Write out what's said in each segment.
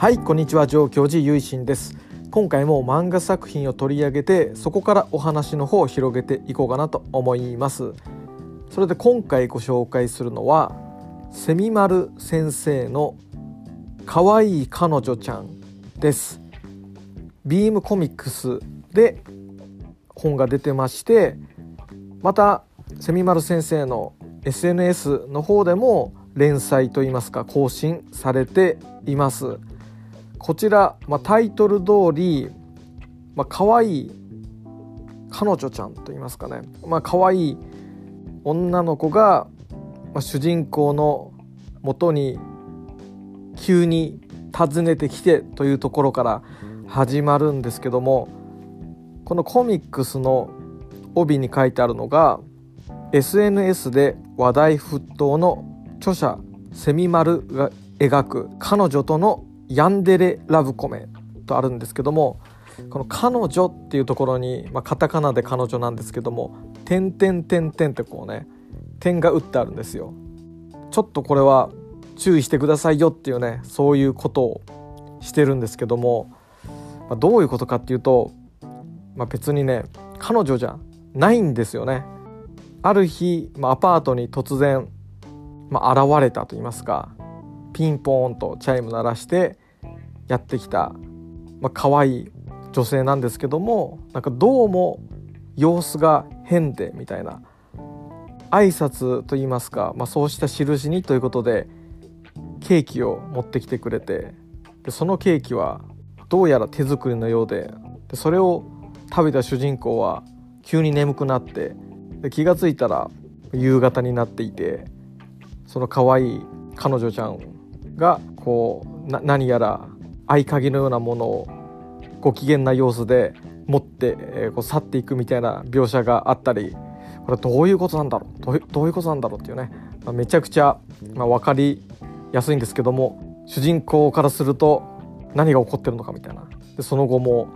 はいこんにちは上京寺ゆいしんです。今回も漫画作品を取り上げてそこからお話の方を広げていこうかなと思います。それで今回ご紹介するのはセミマル先生の可愛い彼女ちゃんです。ビームコミックスで本が出てましてまたセミマル先生の SNS の方でも連載といいますか更新されています。こちら、まあ、タイトル通り、まあ可愛い彼女ちゃんと言いますかね、まあ可愛い女の子が、まあ、主人公のもとに急に訪ねてきてというところから始まるんですけどもこのコミックスの帯に書いてあるのが SNS で話題沸騰の著者セミマルが描く彼女とのヤンデレラブコメとあるんですけどもこの「彼女」っていうところに、まあ、カタカナで彼女なんですけども「点点点点」ってこうね点が打ってあるんですよ。ちょっとこれは注意してくださいよっていうねそういうことをしてるんですけども、まあ、どういうことかっていうと、まあ、別にね彼女じゃないんですよね。ある日、まあ、アパートに突然、まあ、現れたと言いますかピンポーンとチャイム鳴らしてやってきた、まあ可愛い女性なんですけどもなんかどうも様子が変でみたいな挨拶と言いますか、まあ、そうした印にということでケーキを持ってきてくれてでそのケーキはどうやら手作りのようででそれを食べた主人公は急に眠くなってで気が付いたら夕方になっていてその可愛い彼女ちゃんがこう何やら合鍵のようなものをご機嫌な様子で持って、えー、こう去っていくみたいな描写があったりこれどういうことなんだろう？どうどういうことなんだろうっていうね、まあ、めちゃくちゃ、まあ、分かりやすいんですけども主人公からすると何が起こってるのかみたいな。でその後も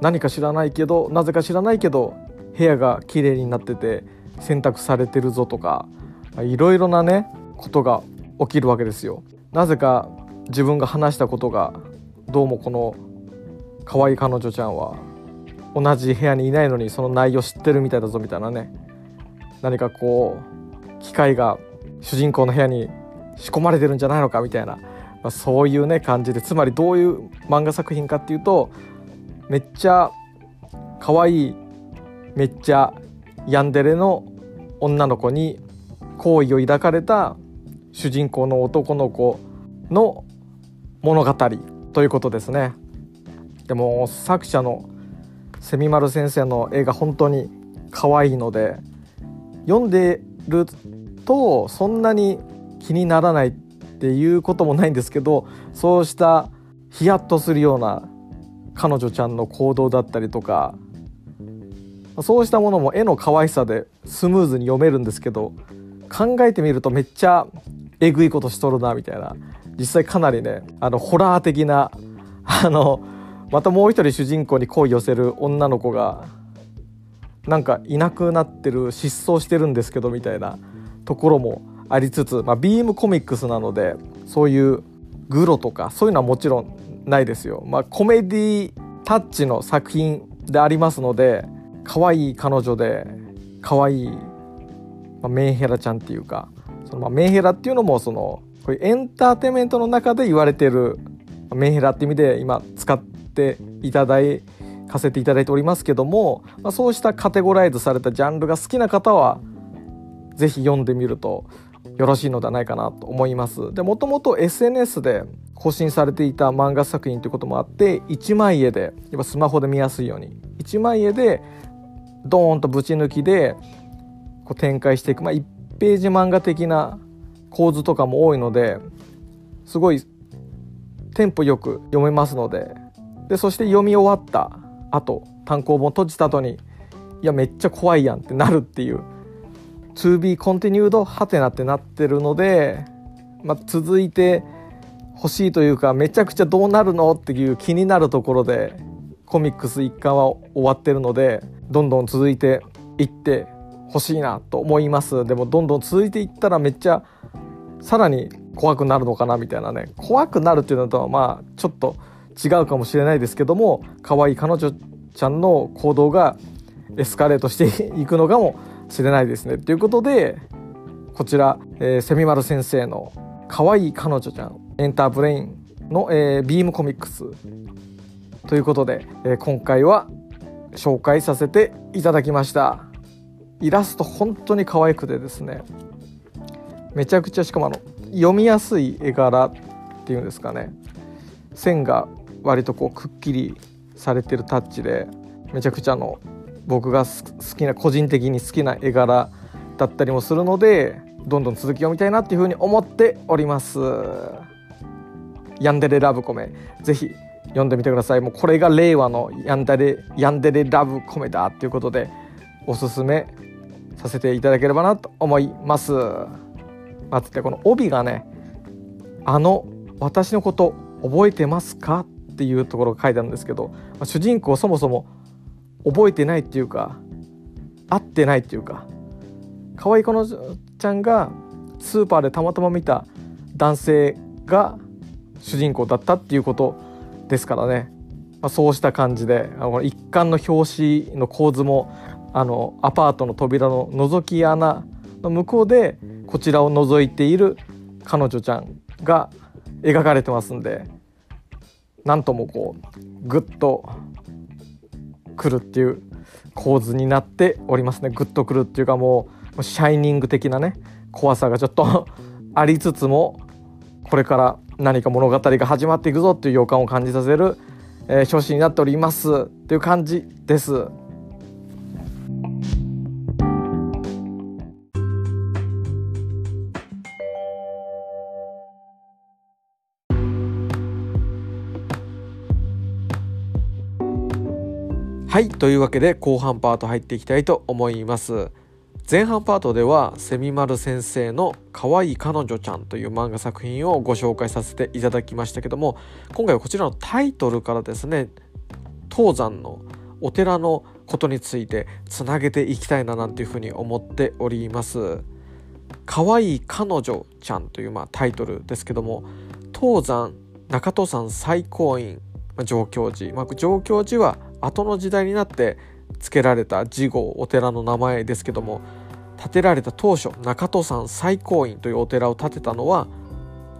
何か知らないけどなぜか知らないけど部屋が綺麗になってて洗濯されてるぞとかいろいろなねことが起きるわけですよ。なぜか自分が話したことがどうもこの可愛い彼女ちゃんは同じ部屋にいないのにその内容知ってるみたいだぞみたいなね。何かこう機械が主人公の部屋に仕込まれてるんじゃないのかみたいな、まあ、そういうね感じで。つまりどういう漫画作品かっていうとめっちゃ可愛いめっちゃヤンデレの女の子に好意を抱かれた主人公の男の子の物語ということですね。でも作者のセミマル先生の絵が本当に可愛いので読んでるとそんなに気にならないっていうこともないんですけどそうしたヒヤッとするような彼女ちゃんの行動だったりとかそうしたものも絵の可愛さでスムーズに読めるんですけど考えてみるとめっちゃえぐいことしとるなみたいな実際かなりねあのホラー的なあのまたもう一人主人公に恋寄せる女の子がなんかいなくなってる失踪してるんですけどみたいなところもありつつ、まあ、ビームコミックスなのでそういうグロとかそういうのはもちろんないですよ。まあ、コメディタッチの作品でありますので可愛い彼女で可愛い、まあ、メンヘラちゃんっていうかそのまあメンヘラっていうのもそのこういうエンターテインメントの中で言われてるメンヘラって意味で今使っていただいかせていただいておりますけども、まあ、そうしたカテゴライズされたジャンルが好きな方は是非読んでみるとよろしいのではないかなと思います。でもともと SNS で更新されていた漫画作品ということもあって1枚絵でやっぱスマホで見やすいように1枚絵でドーンとぶち抜きでこう展開していく、まあ、ページ漫画的な構図とかも多いのですごいテンポよく読めますのででそして読み終わった後単行本閉じた後にいやめっちゃ怖いやんってなるっていう To be continued ハテナってなってるので、まあ、続いて欲しいというかめちゃくちゃどうなるのっていう気になるところでコミックス一巻は終わってるのでどんどん続いていって欲しいなと思います。でもどんどん続いていったらめっちゃさらに怖くなるのかなみたいなね。怖くなるっていうのとはまあちょっと違うかもしれないですけども可愛い彼女ちゃんの行動がエスカレートしていくのかもしれないですね。ということでこちら、えー、セミマル先生の「可愛い彼女ちゃんエンターブレインの」えー、ビームコミックス。ということで、えー、今回は紹介させていただきました。イラスト本当に可愛くてですねめちゃくちゃしかもあの読みやすい絵柄っていうんですかね線が割とこうくっきりされてるタッチでめちゃくちゃの僕が好きな個人的に好きな絵柄だったりもするのでどんどん続き読みたいなっていうふうに思っております。ヤンデレラブコメぜひ読んでみてください。もうこれが令和のヤンデレヤンデレラブコメだっていうことでおすすめさせていただければなと思います。まずってこの帯がねあの私のこと覚えてますかっていうところが書いてあるんですけど、ま、主人公そもそも覚えてないっていうか会ってないっていうか可愛い子のちゃんがスーパーでたまたま見た男性が主人公だったっていうことですからね、まあ、そうした感じであの一貫の表紙の構図もあのアパートの扉の覗き穴の向こうでこちらを覗いている彼女ちゃんが描かれてますんでなんともこうグッとくるっていう構図になっておりますねグッとくるっていうかもうシャイニング的なね怖さがちょっと ありつつもこれから何か物語が始まっていくぞっていう予感を感じさせる、えー、表紙になっておりますっていう感じです。はいというわけで後半パート入っていきたいと思います。前半パートではセミマル先生の可愛い彼女ちゃんという漫画作品をご紹介させていただきましたけども今回はこちらのタイトルからですね東山のお寺のことについてつなげていきたいななんていうふうに思っております。可愛い彼女ちゃんというまあタイトルですけども東山中戸山最高院上京寺、まあ、上京寺は後の時代になって付けられた次号お寺の名前ですけども建てられた当初中戸山最高院というお寺を建てたのは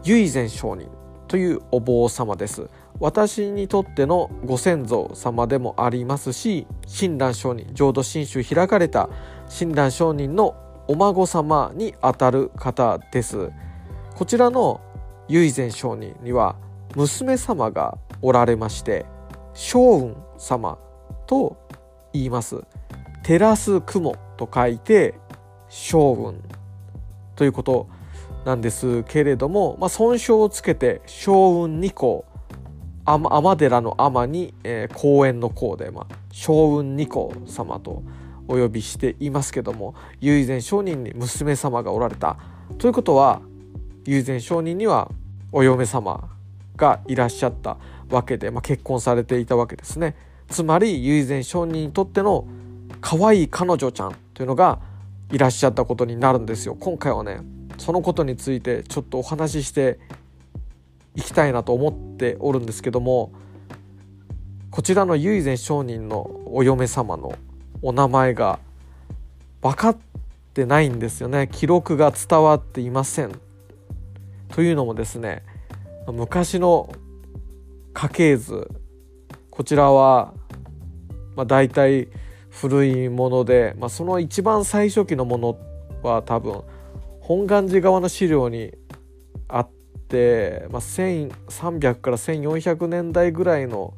唯善上人というお坊様です。私にとってのご先祖様でもありますし親鸞上人浄土真宗開かれた親鸞上人のお孫様にあたる方です。こちらの唯善上人には娘様がおられまして将雲様と言います。照らす雲と書いて将軍ということなんですけれども、まあ、尊称をつけて将軍二公天寺の天に、えー、公園の公で、まあ、将軍二公様とお呼びしていますけども唯前上人に娘様がおられた。ということは唯前上人にはお嫁様がいらっしゃった。わけで、まあ、結婚されていたわけですね。つまり唯前上人にとっての可愛い彼女ちゃんというのがいらっしゃったことになるんですよ。今回はねそのことについてちょっとお話ししていきたいなと思っておるんですけどもこちらの唯前上人のお嫁様のお名前が分かってないんですよね。記録が伝わっていません。というのもですね昔の家系図。こちらは、まあ、大体古いもので、まあ、その一番最初期のものは多分本願寺側の資料にあって、まあ、1300から1400年代ぐらいの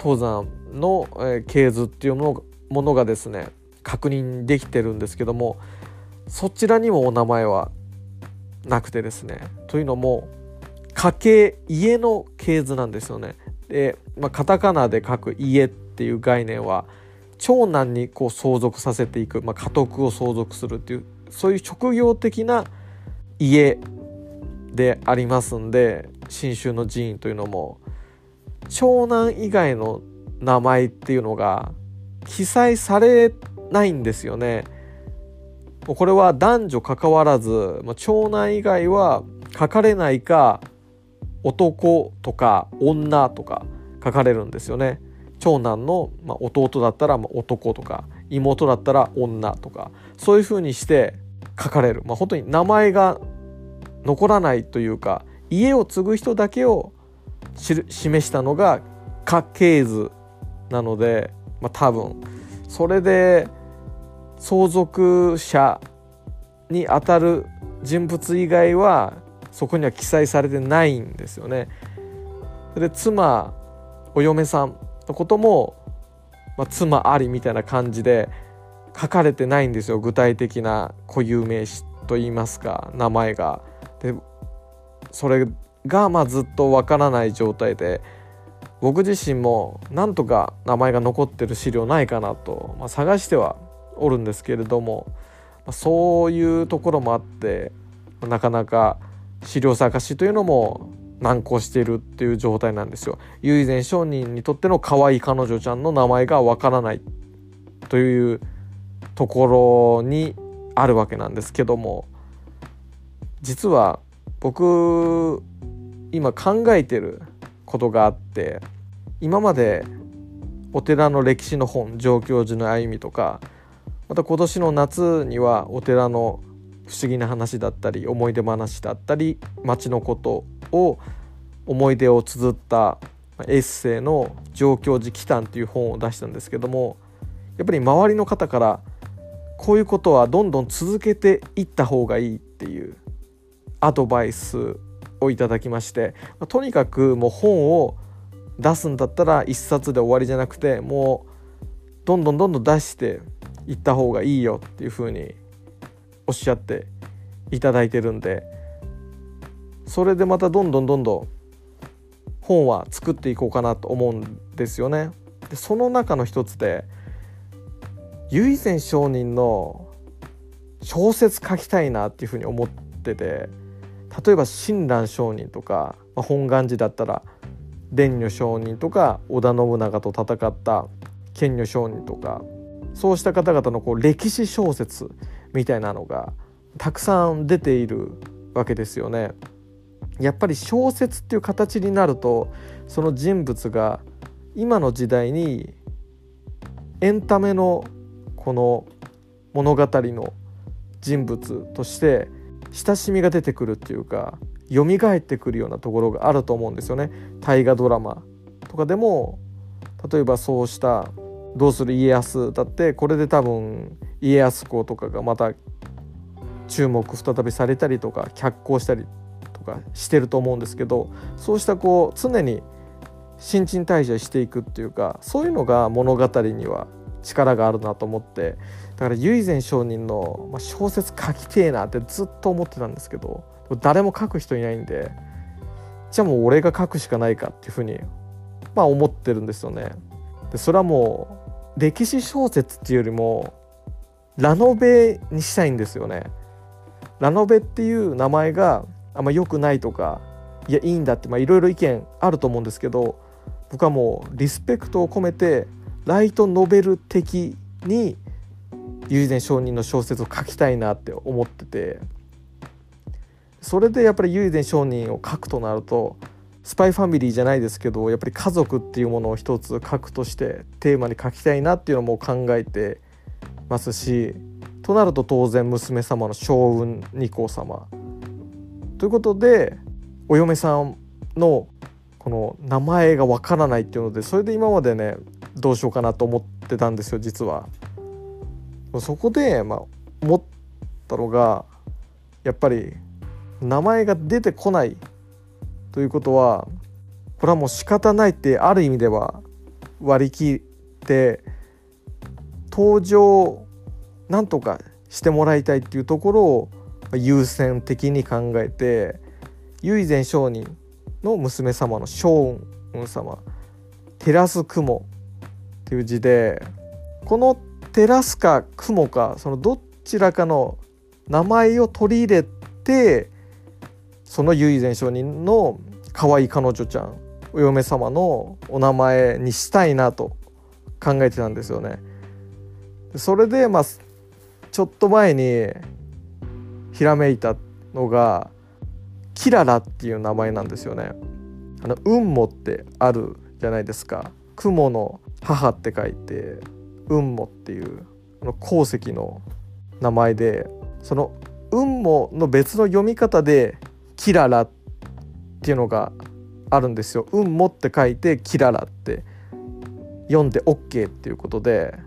登山の、え系図っていうのものがですね確認できてるんですけどもそちらにもお名前はなくてですね。というのも家系家の系図なんですよね。で、まあ、カタカナで書く家っていう概念は長男にこう相続させていく、まあ、家督を相続するっていうそういう職業的な家でありますんで信州の寺院というのも長男以外の名前っていうのが記載されないんですよね。これは男女関わらず長男以外は書かれないか男とか女とか書かれるんですよね。長男の、ま、弟だったら男とか妹だったら女とかそういうふうにして書かれる、まあ、本当に名前が残らないというか家を継ぐ人だけを示したのが家系図なので、まあ、多分。それで相続者にあたる人物以外はそこには記載されてないんですよね。で妻お嫁さんのことも、まあ、妻ありみたいな感じで書かれてないんですよ具体的な固有名詞といいますか名前が。でそれがまあずっとわからない状態で僕自身もなんとか名前が残ってる資料ないかなと、まあ、探してはおるんですけれども、まあ、そういうところもあってなかなか資料探しというのも難航しているっていう状態なんですよ。唯前商人にとっての可愛い彼女ちゃんの名前がわからないというところにあるわけなんですけども実は僕今考えてることがあって今までお寺の歴史の本上教授の歩みとかまた今年の夏にはお寺の不思議な話だったり思い出話だったり町のことを思い出を綴ったエッセイの「上教寺祈祷」っていう本を出したんですけどもやっぱり周りの方からこういうことはどんどん続けていった方がいいっていうアドバイスをいただきましてとにかくもう本を出すんだったら1冊で終わりじゃなくてもうどんどんどんどん出していった方がいいよっていうふうにおっしゃっていただいてるんでそれでまたどんどんどんどん本は作っていこうかなと思うんですよね。でその中の一つで唯前上人の小説書きたいなっていうふうに思ってて例えば親鸞上人とか、まあ、本願寺だったら蓮如上人とか織田信長と戦った賢如上人とかそうした方々のこう歴史小説みたいなのがたくさん出ているわけですよね。やっぱり小説っていう形になるとその人物が今の時代にエンタメのこの物語の人物として親しみが出てくるっていうか蘇ってくるようなところがあると思うんですよね。大河ドラマとかでも例えばそうした「どうする家康」だってこれで多分家康公とかがまた注目再びされたりとか脚光したりとかしてると思うんですけどそうしたこう常に新陳代謝していくっていうかそういうのが物語には力があるなと思ってだから唯前上人の小説書きてえなってずっと思ってたんですけど誰も書く人いないんでじゃあもう俺が書くしかないかっていうふうにまあ思ってるんですよね。でそれはもう歴史小説っていうよりもラノベにしたいんですよね。ラノベっていう名前があんま良くないとかいやいいんだっていろいろ意見あると思うんですけど僕はもうリスペクトを込めてライトノベル的に友禅承認の小説を書きたいなって思っててそれでやっぱり友禅承認を書くとなるとスパイファミリーじゃないですけどやっぱり家族っていうものを一つ書くとしてテーマに書きたいなっていうのも考えてますしとなると当然娘様の将軍二皇様ということでお嫁さんのこの名前がわからないっていうのでそれで今までねどうしようかなと思ってたんですよ実は。そこで、まあ、思ったのがやっぱり名前が出てこないということはこれはもう仕方ないってある意味では割り切って登場なんとかしてもらいたいっていうところを優先的に考えて唯前上人の娘様の将雲様照らす雲っていう字でこの照らすか雲かそのどちらかの名前を取り入れてその唯前上人の可愛い彼女ちゃんお嫁様のお名前にしたいなと考えてたんですよね。それでまあちょっと前にひらめいたのがキララっていう名前なんですよね。あの雲母ってあるじゃないですか。雲の母って書いて雲母っていうあの鉱石の名前でその雲母の別の読み方でキララっていうのがあるんですよ。雲母って書いてキララって読んで OK っていうことで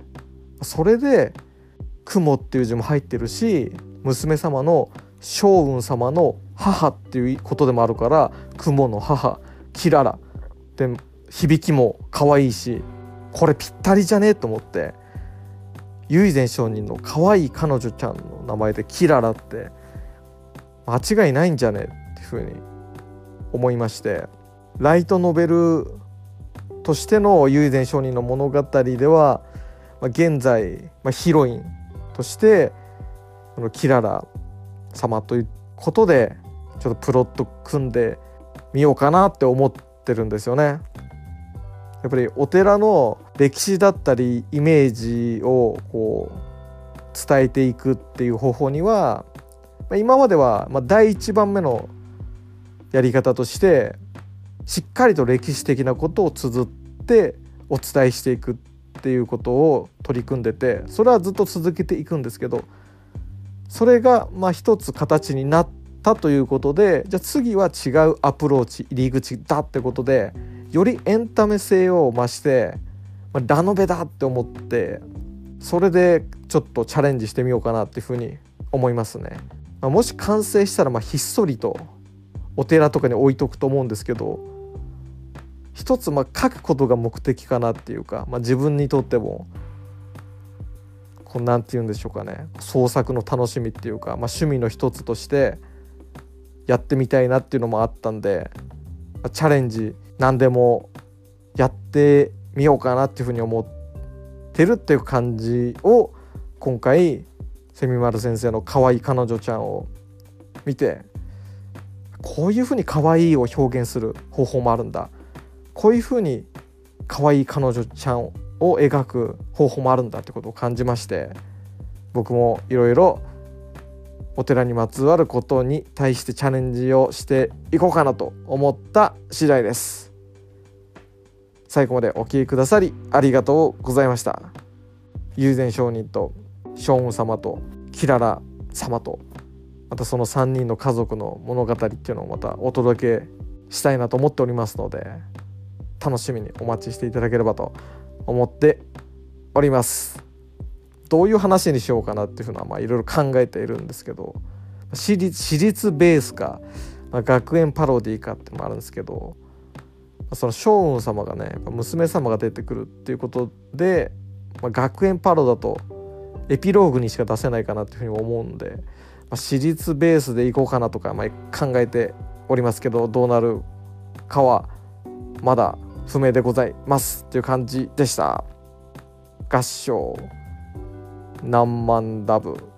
それで雲っていう字も入ってるし娘様の将軍様の母っていうことでもあるから雲の母キララで響きも可愛いしこれぴったりじゃねえと思って唯前上人の可愛い彼女ちゃんの名前でキララって間違いないんじゃねえっていうふうに思いましてライトノベルとしての唯前上人の物語では、まあ、現在、まあ、ヒロインとしてこのキララ様ということでちょっとプロット組んでみようかなって思ってるんですよね。やっぱりお寺の歴史だったりイメージをこう伝えていくっていう方法には今までは第一番目のやり方としてしっかりと歴史的なことを綴ってお伝えしていくっていうことを取り組んでてそれはずっと続けていくんですけどそれがまあ一つ形になったということでじゃあ次は違うアプローチ入り口だってことでよりエンタメ性を増して、まあ、ラノベだって思ってそれでちょっとチャレンジしてみようかなっていうふうに思いますね。まあ、もし完成したらまひっそりとお寺とかに置いとくと思うんですけど一つまあ書くことが目的かなっていうか、まあ、自分にとってもこうなんて言うんでしょうかね。創作の楽しみっていうか、まあ、趣味の一つとしてやってみたいなっていうのもあったんで、まあ、チャレンジ何でもやってみようかなっていうふうに思ってるっていう感じを今回セミマル先生の可愛い彼女ちゃんを見てこういうふうに可愛いを表現する方法もあるんだ。こういうふうに可愛い彼女ちゃんを描く方法もあるんだってことを感じまして僕もいろいろお寺にまつわることに対してチャレンジをしていこうかなと思った次第です。最後までお聴きくださりありがとうございました。友禅上人と将軍様とキララ様とまたその3人の家族の物語っていうのをまたお届けしたいなと思っておりますので楽しみにお待ちしていただければと思っております。どういう話にしようかなっていうふうのはまあいろいろ考えているんですけど私立私立ベースか、まあ、学園パロディーかってのもあるんですけどその将軍様がね娘様が出てくるっていうことで、まあ、学園パロだとエピローグにしか出せないかなっていうふうに思うんで、まあ、私立ベースでいこうかなとか、まあ、考えておりますけどどうなるかはまだ不明でございます。っていう感じでした。合唱。何万ダブ